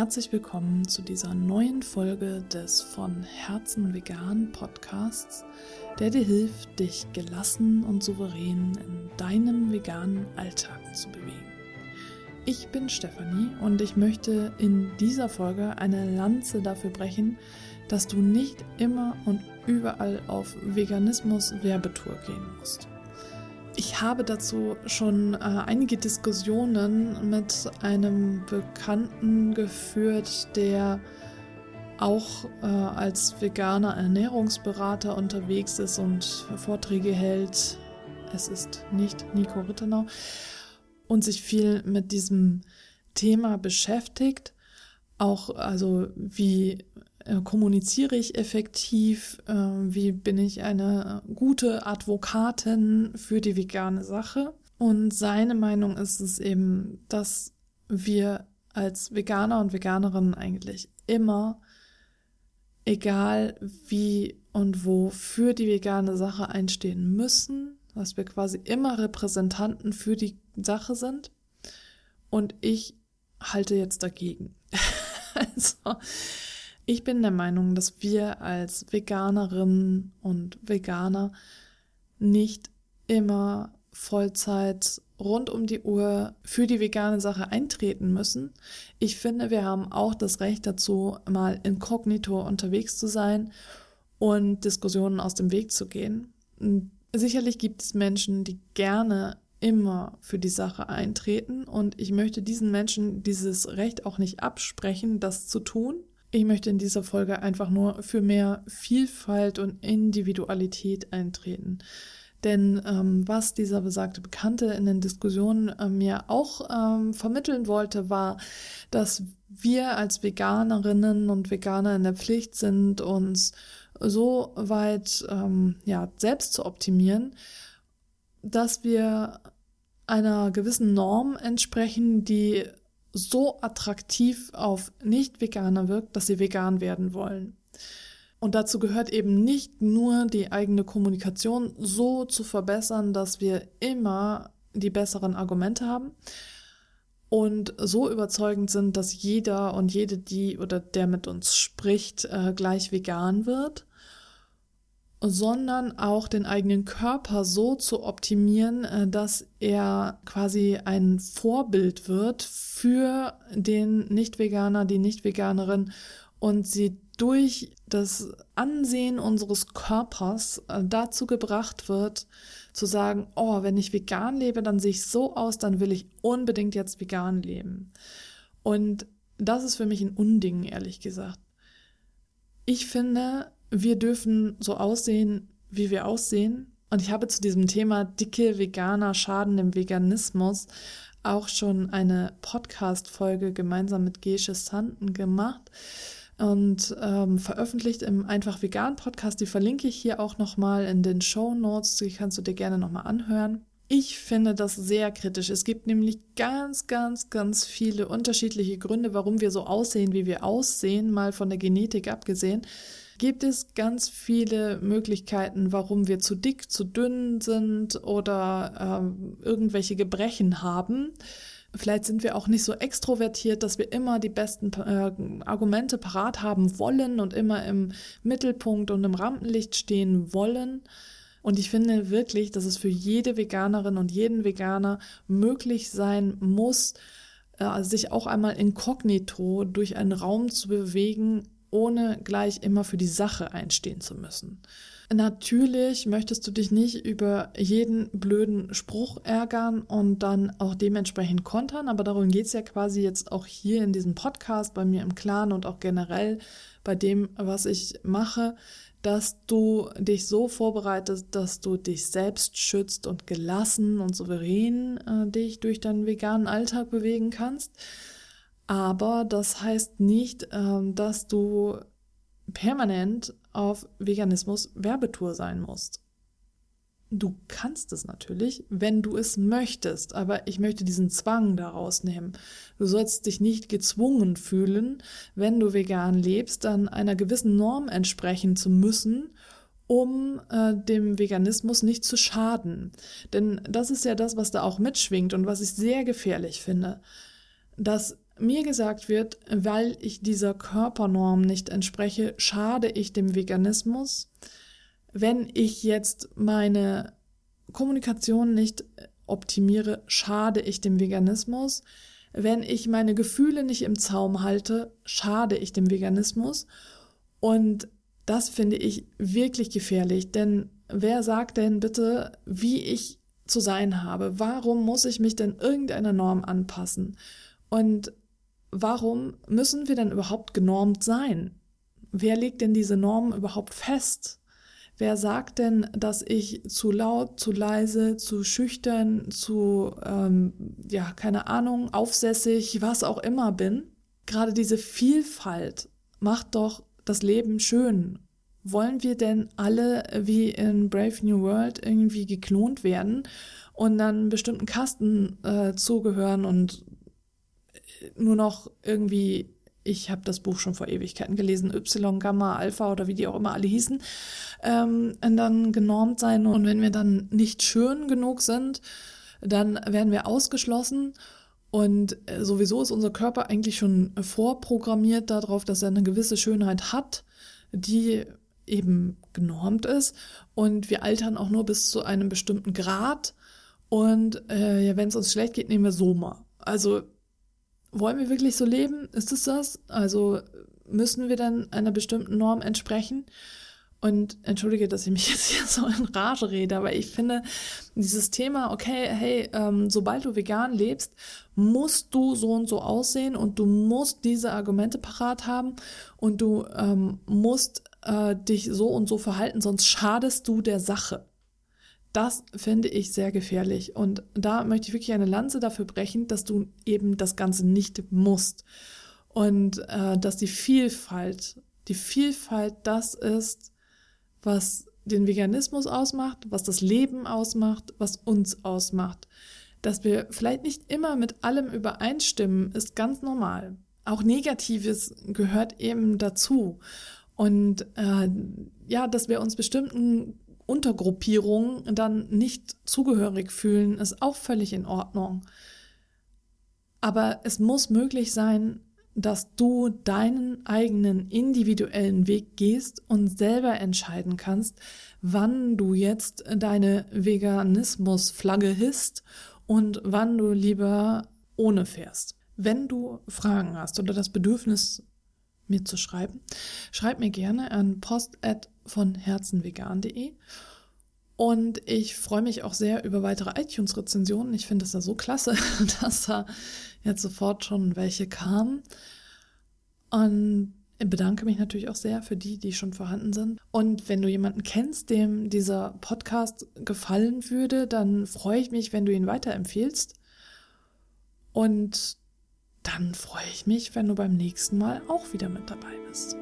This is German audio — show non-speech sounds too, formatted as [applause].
herzlich willkommen zu dieser neuen Folge des von Herzen vegan Podcasts, der dir hilft, dich gelassen und souverän in deinem veganen Alltag zu bewegen. Ich bin Stefanie und ich möchte in dieser Folge eine Lanze dafür brechen, dass du nicht immer und überall auf Veganismus Werbetour gehen musst. Ich habe dazu schon äh, einige Diskussionen mit einem Bekannten geführt, der auch äh, als veganer Ernährungsberater unterwegs ist und Vorträge hält. Es ist nicht Nico Rittenau und sich viel mit diesem Thema beschäftigt. Auch also wie kommuniziere ich effektiv, äh, wie bin ich eine gute Advokatin für die vegane Sache. Und seine Meinung ist es eben, dass wir als Veganer und Veganerinnen eigentlich immer, egal wie und wo, für die vegane Sache einstehen müssen, dass wir quasi immer Repräsentanten für die Sache sind. Und ich halte jetzt dagegen. [laughs] also, ich bin der Meinung, dass wir als Veganerinnen und Veganer nicht immer Vollzeit rund um die Uhr für die vegane Sache eintreten müssen. Ich finde, wir haben auch das Recht dazu, mal inkognito unterwegs zu sein und Diskussionen aus dem Weg zu gehen. Sicherlich gibt es Menschen, die gerne immer für die Sache eintreten und ich möchte diesen Menschen dieses Recht auch nicht absprechen, das zu tun. Ich möchte in dieser Folge einfach nur für mehr Vielfalt und Individualität eintreten. Denn ähm, was dieser besagte Bekannte in den Diskussionen äh, mir auch ähm, vermitteln wollte, war, dass wir als Veganerinnen und Veganer in der Pflicht sind, uns so weit ähm, ja, selbst zu optimieren, dass wir einer gewissen Norm entsprechen, die so attraktiv auf Nicht-Veganer wirkt, dass sie vegan werden wollen. Und dazu gehört eben nicht nur die eigene Kommunikation so zu verbessern, dass wir immer die besseren Argumente haben und so überzeugend sind, dass jeder und jede, die oder der mit uns spricht, äh, gleich vegan wird, sondern auch den eigenen Körper so zu optimieren, äh, dass er quasi ein Vorbild wird für den Nicht-Veganer, die Nicht-Veganerin und sie durch das Ansehen unseres Körpers äh, dazu gebracht wird, zu sagen, oh, wenn ich vegan lebe, dann sehe ich so aus, dann will ich unbedingt jetzt vegan leben. Und das ist für mich ein Unding, ehrlich gesagt. Ich finde, wir dürfen so aussehen, wie wir aussehen. Und ich habe zu diesem Thema dicke Veganer schaden dem Veganismus auch schon eine Podcast-Folge gemeinsam mit Gesche Sanden gemacht und ähm, veröffentlicht im Einfach Vegan Podcast. Die verlinke ich hier auch nochmal in den Show Notes. Die kannst du dir gerne nochmal anhören. Ich finde das sehr kritisch. Es gibt nämlich ganz, ganz, ganz viele unterschiedliche Gründe, warum wir so aussehen, wie wir aussehen, mal von der Genetik abgesehen gibt es ganz viele Möglichkeiten, warum wir zu dick, zu dünn sind oder ähm, irgendwelche Gebrechen haben. Vielleicht sind wir auch nicht so extrovertiert, dass wir immer die besten äh, Argumente parat haben wollen und immer im Mittelpunkt und im Rampenlicht stehen wollen. Und ich finde wirklich, dass es für jede Veganerin und jeden Veganer möglich sein muss, äh, sich auch einmal inkognito durch einen Raum zu bewegen, ohne gleich immer für die Sache einstehen zu müssen. Natürlich möchtest du dich nicht über jeden blöden Spruch ärgern und dann auch dementsprechend kontern, aber darum geht's ja quasi jetzt auch hier in diesem Podcast, bei mir im Clan und auch generell bei dem, was ich mache, dass du dich so vorbereitest, dass du dich selbst schützt und gelassen und souverän äh, dich durch deinen veganen Alltag bewegen kannst. Aber das heißt nicht, ähm, dass du permanent auf Veganismus Werbetour sein musst. Du kannst es natürlich, wenn du es möchtest, aber ich möchte diesen Zwang daraus nehmen. Du sollst dich nicht gezwungen fühlen, wenn du vegan lebst, dann einer gewissen Norm entsprechen zu müssen, um äh, dem Veganismus nicht zu schaden. Denn das ist ja das, was da auch mitschwingt und was ich sehr gefährlich finde, dass mir gesagt wird, weil ich dieser Körpernorm nicht entspreche, schade ich dem Veganismus. Wenn ich jetzt meine Kommunikation nicht optimiere, schade ich dem Veganismus. Wenn ich meine Gefühle nicht im Zaum halte, schade ich dem Veganismus. Und das finde ich wirklich gefährlich, denn wer sagt denn bitte, wie ich zu sein habe? Warum muss ich mich denn irgendeiner Norm anpassen? Und warum müssen wir denn überhaupt genormt sein? Wer legt denn diese Normen überhaupt fest? Wer sagt denn, dass ich zu laut, zu leise, zu schüchtern, zu, ähm, ja, keine Ahnung, aufsässig, was auch immer bin? Gerade diese Vielfalt macht doch das Leben schön. Wollen wir denn alle wie in Brave New World irgendwie geklont werden und dann bestimmten Kasten äh, zugehören und nur noch irgendwie ich habe das Buch schon vor Ewigkeiten gelesen, Y, Gamma, Alpha oder wie die auch immer alle hießen, ähm, dann genormt sein. Und wenn wir dann nicht schön genug sind, dann werden wir ausgeschlossen. Und äh, sowieso ist unser Körper eigentlich schon vorprogrammiert darauf, dass er eine gewisse Schönheit hat, die eben genormt ist. Und wir altern auch nur bis zu einem bestimmten Grad. Und äh, wenn es uns schlecht geht, nehmen wir Soma. Also wollen wir wirklich so leben? Ist es das? Also müssen wir dann einer bestimmten Norm entsprechen? Und entschuldige, dass ich mich [laughs] jetzt hier so in Rage rede, aber ich finde dieses Thema, okay, hey, ähm, sobald du vegan lebst, musst du so und so aussehen und du musst diese Argumente parat haben und du ähm, musst äh, dich so und so verhalten, sonst schadest du der Sache. Das finde ich sehr gefährlich. Und da möchte ich wirklich eine Lanze dafür brechen, dass du eben das Ganze nicht musst. Und äh, dass die Vielfalt, die Vielfalt das ist, was den Veganismus ausmacht, was das Leben ausmacht, was uns ausmacht. Dass wir vielleicht nicht immer mit allem übereinstimmen, ist ganz normal. Auch Negatives gehört eben dazu. Und äh, ja, dass wir uns bestimmten Untergruppierungen dann nicht zugehörig fühlen, ist auch völlig in Ordnung. Aber es muss möglich sein, dass du deinen eigenen individuellen Weg gehst und selber entscheiden kannst, wann du jetzt deine Veganismusflagge hisst und wann du lieber ohne fährst. Wenn du Fragen hast oder das Bedürfnis mir zu schreiben, schreib mir gerne an post@ von herzenvegan.de. Und ich freue mich auch sehr über weitere iTunes-Rezensionen. Ich finde es da so klasse, [laughs] dass da jetzt sofort schon welche kamen. Und bedanke mich natürlich auch sehr für die, die schon vorhanden sind. Und wenn du jemanden kennst, dem dieser Podcast gefallen würde, dann freue ich mich, wenn du ihn weiterempfehlst. Und dann freue ich mich, wenn du beim nächsten Mal auch wieder mit dabei bist.